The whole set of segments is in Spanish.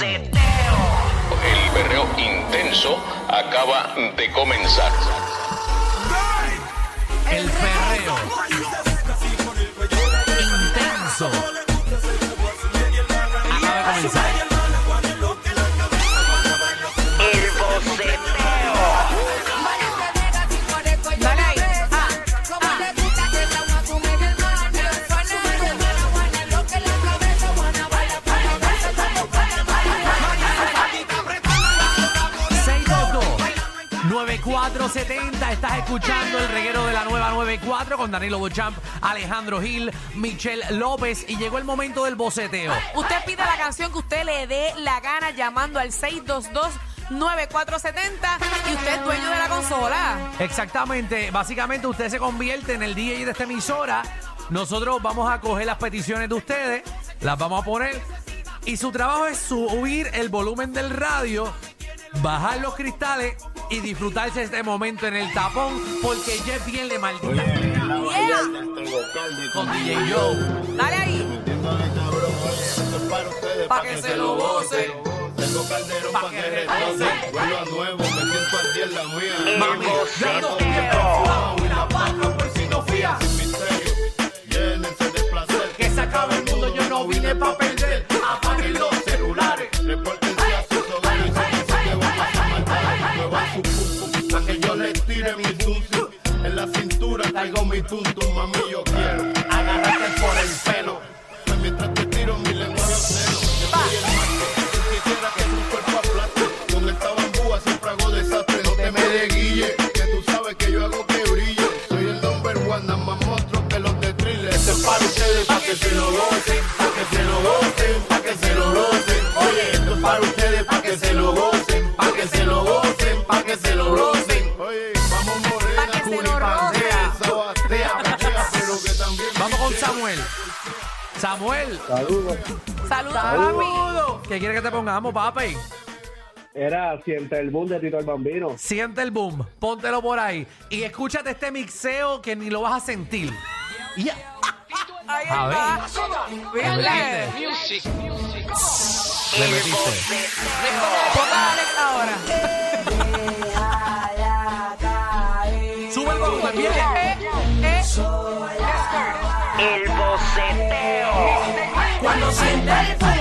El berreo intenso acaba de comenzar. El perreo. 9470, estás escuchando el reguero de la nueva 94 con Danilo Bochamp, Alejandro Gil, Michelle López y llegó el momento del boceteo. Usted pide la canción que usted le dé la gana llamando al 622 9470 y usted es dueño de la consola. Exactamente, básicamente usted se convierte en el DJ de esta emisora. Nosotros vamos a coger las peticiones de ustedes, las vamos a poner y su trabajo es subir el volumen del radio, bajar los cristales y disfrutarse de este momento en el tapón porque ya es bien le maldita Yeah. con DJ Joe. Dale ahí. Pa' que se lo goce. Tengo calderón Pa' pa' que repose. Vuelo a nuevo, me siento al día en la mía. Mami, la paga por si no fías. Sin misterio, llénense de placer. que se acabe el mundo, yo no vine pa' perder. Apaguen los celulares. Tire mi zum. En la cintura traigo mi tum tum, mami, yo quiero Samuel, Saludos. Saludos, papi. saludo. ¿Qué quiere que te pongamos, papi? Era siente el boom de Tito el Bambino. Siente el boom, póntelo por ahí. Y escúchate este mixeo que ni lo vas a sentir. Ya. Ahí A está. ver. Le metiste. Ponga a Alex ahora. Cuando sienta el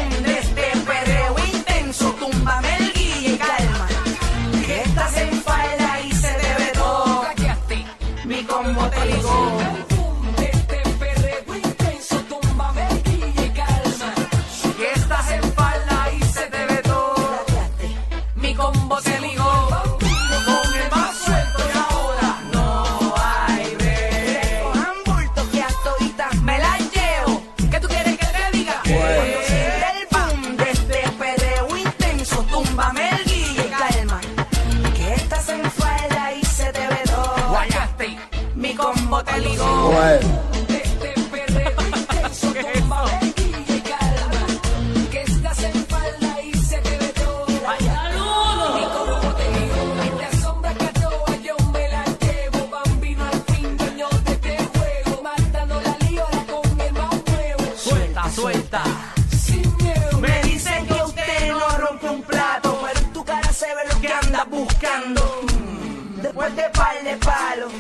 De par de palos,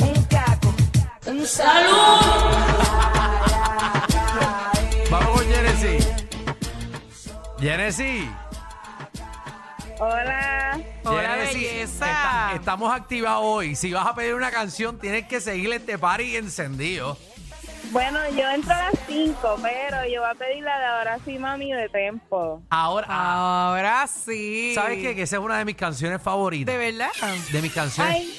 un caco, un Vamos con Genesis. Genesis. Hola. Hola, Genesis, belleza. esta- estamos activados hoy. Si vas a pedir una canción, tienes que seguir este party encendido. Bueno, yo entro a las 5, pero yo voy a pedir la de ahora sí, mami, de tempo. Ahora, Ahora sí. ¿sabes qué? Que esa es una de mis canciones favoritas. ¿De verdad? De mis canciones. Ay,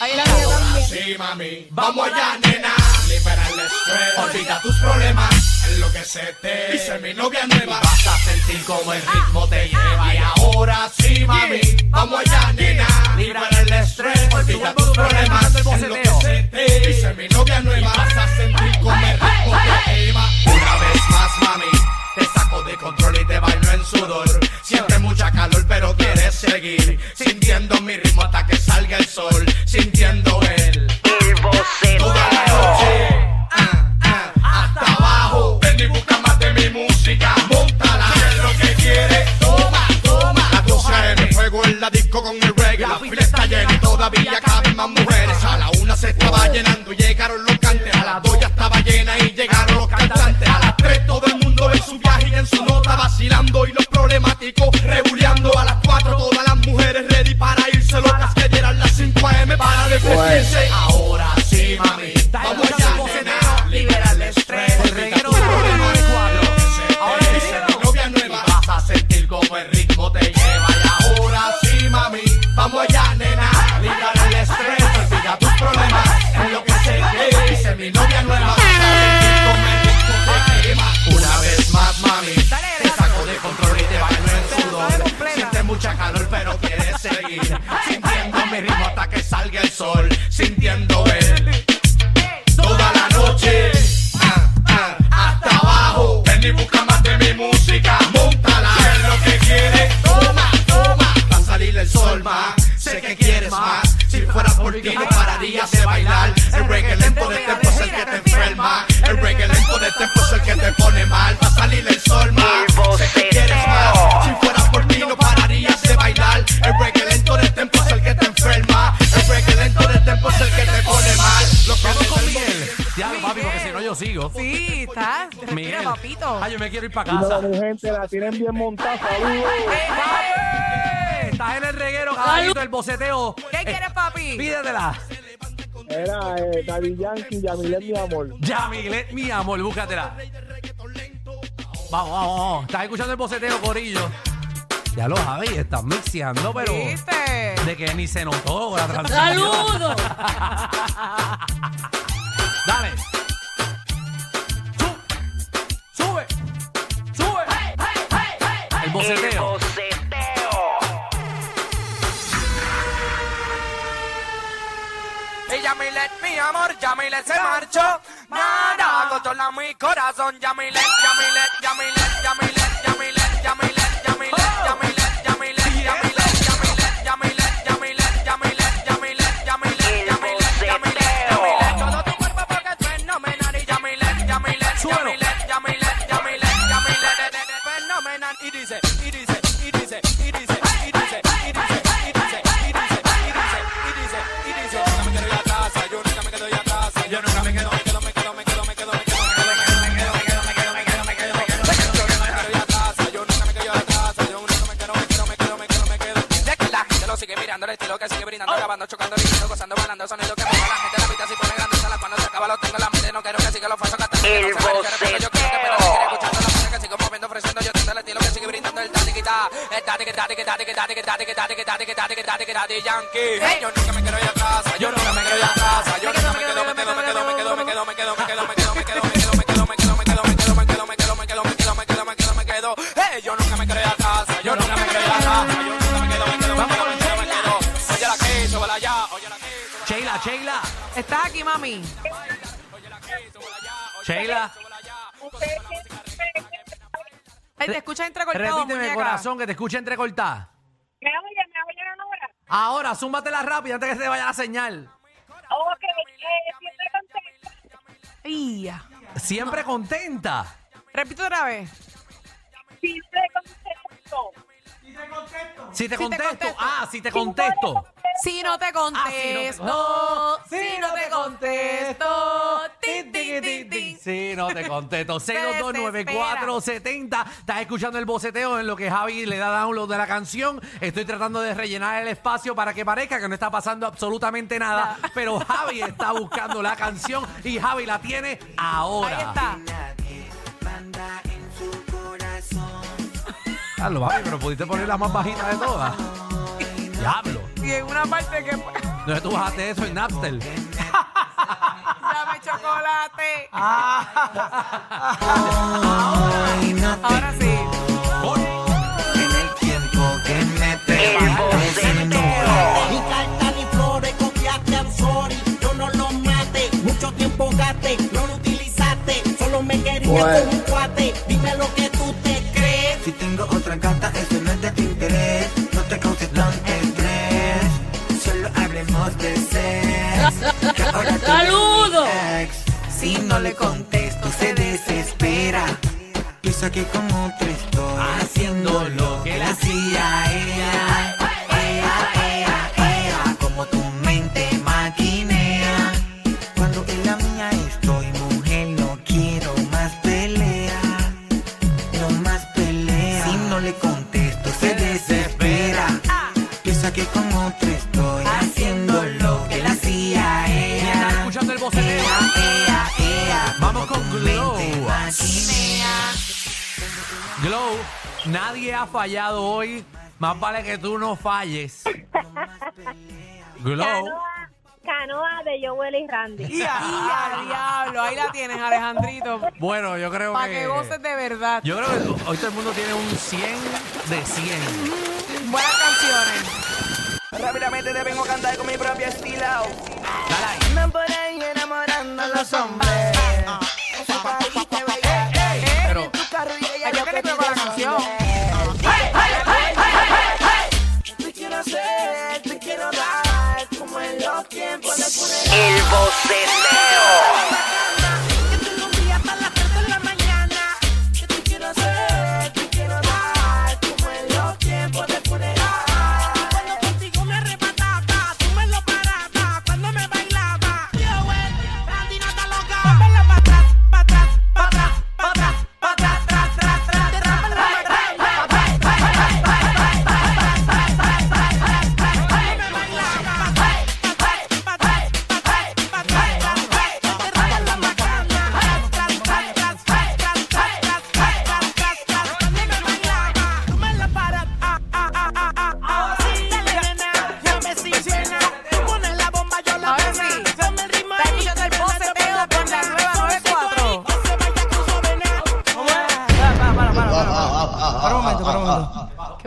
Ahí la está. mía también. Sí, mami, vamos allá, nena. Libera el estrés, olvida tus problemas, enloquecete. Dice mi novia nueva, vas a sentir como el ritmo te lleva. Y ahora sí, mami, vamos allá, nena. Libera el estrés, olvida tus problemas, enloquecete. Dice mi novia nueva, con el reggae. La fila está llena y todavía caben más mujeres. A la una se estaba oh. llenando y seguir sintiendo mi ritmo hasta que salga el sol, sintiendo el toda la noche. Ah, ah, hasta abajo. Ven y busca más de mi música. Móntala. Si es lo que quieres, toma, toma. Va a salir el sol más. Sé que quieres más. Si fuera por ti, no pararías de bailar. El reggae lento de tempo es el que te enferma. El reggae lento de tempo es el que te pone yo me quiero ir para Dímelo, casa. mi gente, la tienen bien montada, saludos. Estás en el reguero, caballito, el boceteo. ¿Qué Eh, quieres, papi? Pídetela. Era eh, Daddy Yankee, Yamilet, mi amor. Ya, Miguelet, mi amor, búscatela. Vamos, vamos, vamos. Estás escuchando el boceteo, Corillo. Ya lo Javi, estás mixeando, pero ¿Viste? de que ni se notó la transición. ¡Saludos! Dale. Boceteo. Y Yamilet, mi amor, Yamilet se marchó. Nada, controla mi corazón. Yamilet, Yamilet, Yamilet, Yamilet, Yamilet, Yamilet, estilo que sigue brindando, grabando, chocando, diciendo, gozando, bailando, sonido que mueve la gente, la pista si pone grande, sala cuando se acaba lo tengo en la mente, no quiero que siga lo falso cantando. El boceteo. Yo quiero que pero sigue escuchando la música que sigo moviendo, ofreciendo, yo tengo el estilo que sigue brindando, el tati que ta, el tati que tati que tati que tati que tati que tati que tati que tati que tati que tati yankee. Yo nunca me quedo ya a casa, yo nunca me quedo ya a casa, yo nunca me quedo, me quedo, me quedo, ¿Estás aquí, mami? Sheila. Ay, te escuchas entrecortado, Repíteme, muñeca. corazón, que te escuche entrecortada. ¿Me oye? ¿Me oyen ahora? Ahora, zúmbatela rápido antes que se te vaya la señal. Ok, eh, siempre contenta. Ia. Siempre contenta. Repito otra vez. Siempre contesto. Si te te contesto. Ah, si te contesto. Si no te contesto, Ah, si no te contesto, tin, tin, tin, tin. Si no te contesto. 6229470. Estás escuchando el boceteo en lo que Javi le da download de la canción. Estoy tratando de rellenar el espacio para que parezca que no está pasando absolutamente nada. Pero Javi está buscando la canción y Javi la tiene ahora. Ahí está. Carlos, Javi, pero pudiste poner la más bajita de todas. Diablo. Y en una parte que ¿Dónde tú bajaste eso en Napster? dame chocolate. Ahora sí. En el tiempo que me pegaste Ni carta ni flores, copiaste, I'm sorry Yo no lo maté, mucho tiempo gasté No lo utilizaste, solo me querías Bueno. como un cuate Dime lo que Si tengo otra gata, eso no es de tu interés. No te causes tanto estrés. Solo hablemos de sex. Que ahora ex. Si no le contesto, se desespera. Piensa que con otra estoy haciendo lo que la hacía Glow, nadie ha fallado hoy. Más vale que tú no falles. Glow. Canoa, canoa de Joel y Randy. Y diablo, ahí la tienes, Alejandrito. Bueno, yo creo Para que. que goces de verdad. Yo creo que hoy todo el mundo tiene un 100 de 100. Buenas canciones. Rápidamente te vengo a cantar con mi propio estilo. Dale ahí. Por ahí enamorando a los hombres. say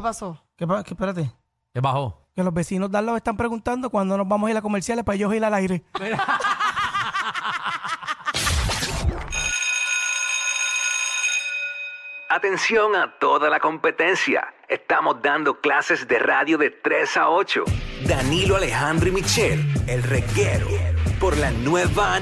¿Qué pasó? Que, pa- que espérate. ¿Qué bajó? Que los vecinos de al lado están preguntando cuándo nos vamos a ir a comerciales para ellos ir al aire. Atención a toda la competencia. Estamos dando clases de radio de 3 a 8. Danilo Alejandro y Michelle, el reguero, por la nueva